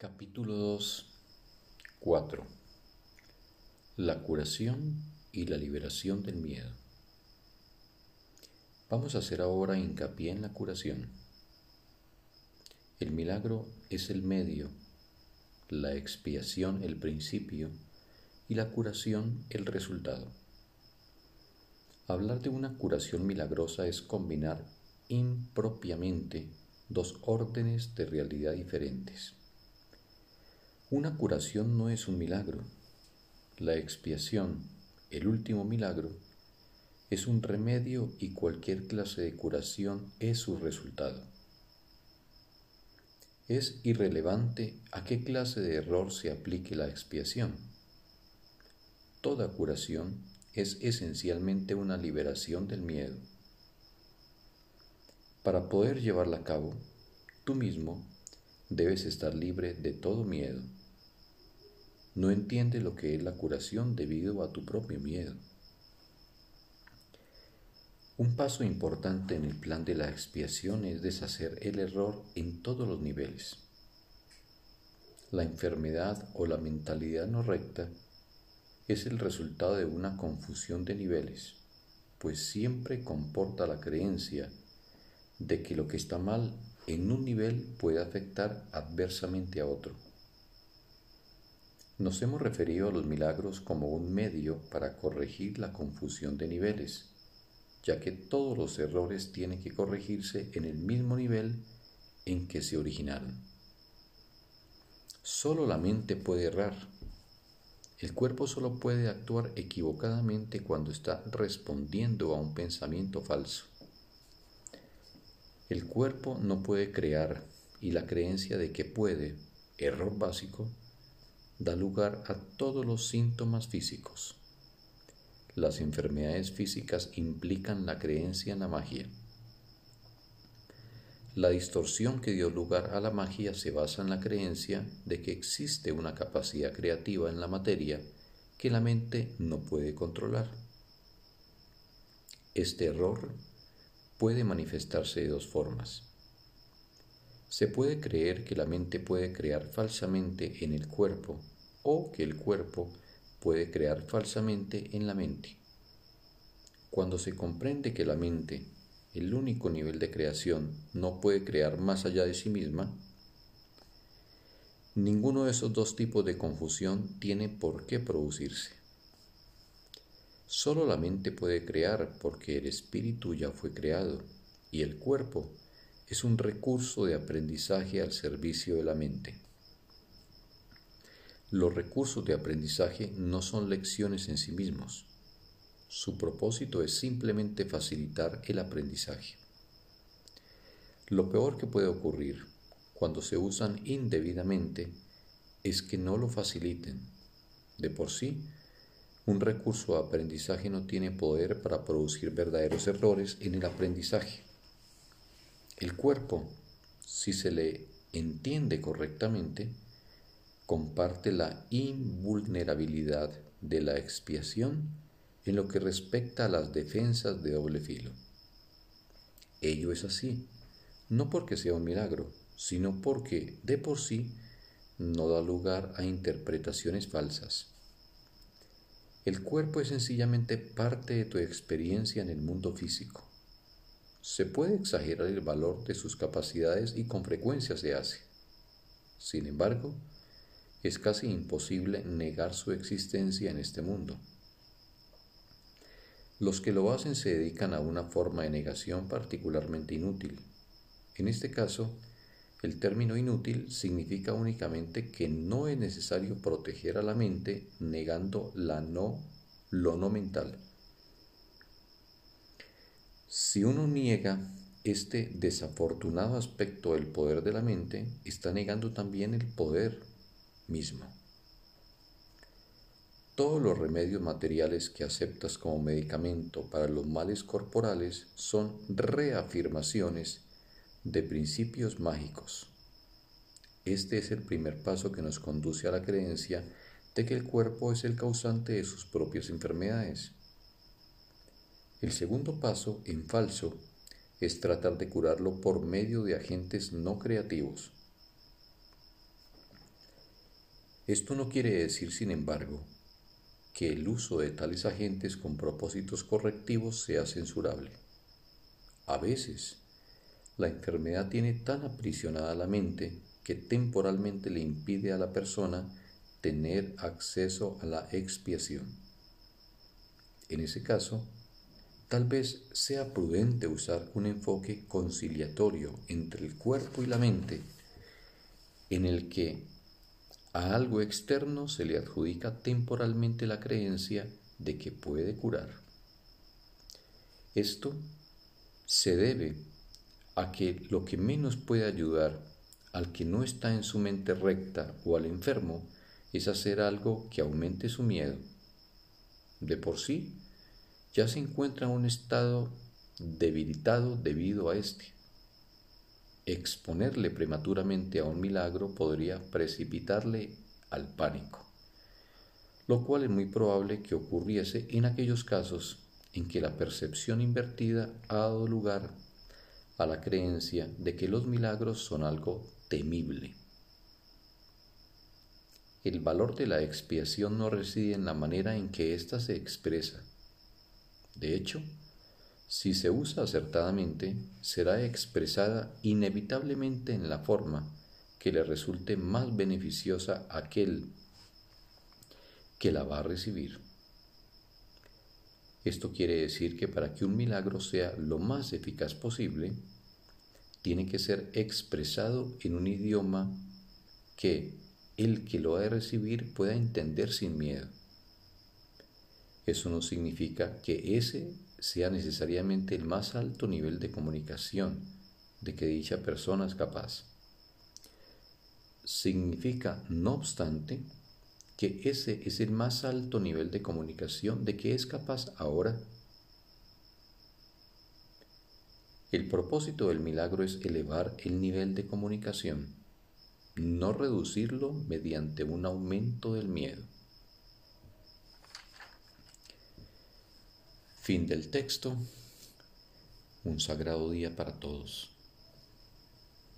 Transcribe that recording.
Capítulo 2 4 La curación y la liberación del miedo. Vamos a hacer ahora hincapié en la curación. El milagro es el medio, la expiación el principio y la curación el resultado. Hablar de una curación milagrosa es combinar impropiamente dos órdenes de realidad diferentes. Una curación no es un milagro. La expiación, el último milagro, es un remedio y cualquier clase de curación es su resultado. Es irrelevante a qué clase de error se aplique la expiación. Toda curación es esencialmente una liberación del miedo. Para poder llevarla a cabo, tú mismo debes estar libre de todo miedo no entiende lo que es la curación debido a tu propio miedo. Un paso importante en el plan de la expiación es deshacer el error en todos los niveles. La enfermedad o la mentalidad no recta es el resultado de una confusión de niveles, pues siempre comporta la creencia de que lo que está mal en un nivel puede afectar adversamente a otro. Nos hemos referido a los milagros como un medio para corregir la confusión de niveles, ya que todos los errores tienen que corregirse en el mismo nivel en que se originaron. Solo la mente puede errar. El cuerpo solo puede actuar equivocadamente cuando está respondiendo a un pensamiento falso. El cuerpo no puede crear y la creencia de que puede, error básico, da lugar a todos los síntomas físicos. Las enfermedades físicas implican la creencia en la magia. La distorsión que dio lugar a la magia se basa en la creencia de que existe una capacidad creativa en la materia que la mente no puede controlar. Este error puede manifestarse de dos formas. Se puede creer que la mente puede crear falsamente en el cuerpo o que el cuerpo puede crear falsamente en la mente. Cuando se comprende que la mente, el único nivel de creación, no puede crear más allá de sí misma, ninguno de esos dos tipos de confusión tiene por qué producirse. Solo la mente puede crear porque el espíritu ya fue creado y el cuerpo es un recurso de aprendizaje al servicio de la mente. Los recursos de aprendizaje no son lecciones en sí mismos. Su propósito es simplemente facilitar el aprendizaje. Lo peor que puede ocurrir cuando se usan indebidamente es que no lo faciliten. De por sí, un recurso de aprendizaje no tiene poder para producir verdaderos errores en el aprendizaje. El cuerpo, si se le entiende correctamente, comparte la invulnerabilidad de la expiación en lo que respecta a las defensas de doble filo. Ello es así, no porque sea un milagro, sino porque de por sí no da lugar a interpretaciones falsas. El cuerpo es sencillamente parte de tu experiencia en el mundo físico. Se puede exagerar el valor de sus capacidades y con frecuencia se hace. Sin embargo, es casi imposible negar su existencia en este mundo. Los que lo hacen se dedican a una forma de negación particularmente inútil. En este caso, el término inútil significa únicamente que no es necesario proteger a la mente negando la no, lo no mental. Si uno niega este desafortunado aspecto del poder de la mente, está negando también el poder mismo. Todos los remedios materiales que aceptas como medicamento para los males corporales son reafirmaciones de principios mágicos. Este es el primer paso que nos conduce a la creencia de que el cuerpo es el causante de sus propias enfermedades. El segundo paso, en falso, es tratar de curarlo por medio de agentes no creativos. Esto no quiere decir, sin embargo, que el uso de tales agentes con propósitos correctivos sea censurable. A veces, la enfermedad tiene tan aprisionada la mente que temporalmente le impide a la persona tener acceso a la expiación. En ese caso, tal vez sea prudente usar un enfoque conciliatorio entre el cuerpo y la mente en el que a algo externo se le adjudica temporalmente la creencia de que puede curar. Esto se debe a que lo que menos puede ayudar al que no está en su mente recta o al enfermo es hacer algo que aumente su miedo. De por sí, ya se encuentra en un estado debilitado debido a este. Exponerle prematuramente a un milagro podría precipitarle al pánico, lo cual es muy probable que ocurriese en aquellos casos en que la percepción invertida ha dado lugar a la creencia de que los milagros son algo temible. El valor de la expiación no reside en la manera en que ésta se expresa. De hecho, si se usa acertadamente, será expresada inevitablemente en la forma que le resulte más beneficiosa a aquel que la va a recibir. Esto quiere decir que para que un milagro sea lo más eficaz posible, tiene que ser expresado en un idioma que el que lo ha de recibir pueda entender sin miedo. Eso no significa que ese sea necesariamente el más alto nivel de comunicación de que dicha persona es capaz. Significa, no obstante, que ese es el más alto nivel de comunicación de que es capaz ahora. El propósito del milagro es elevar el nivel de comunicación, no reducirlo mediante un aumento del miedo. Fin del texto. Un sagrado día para todos.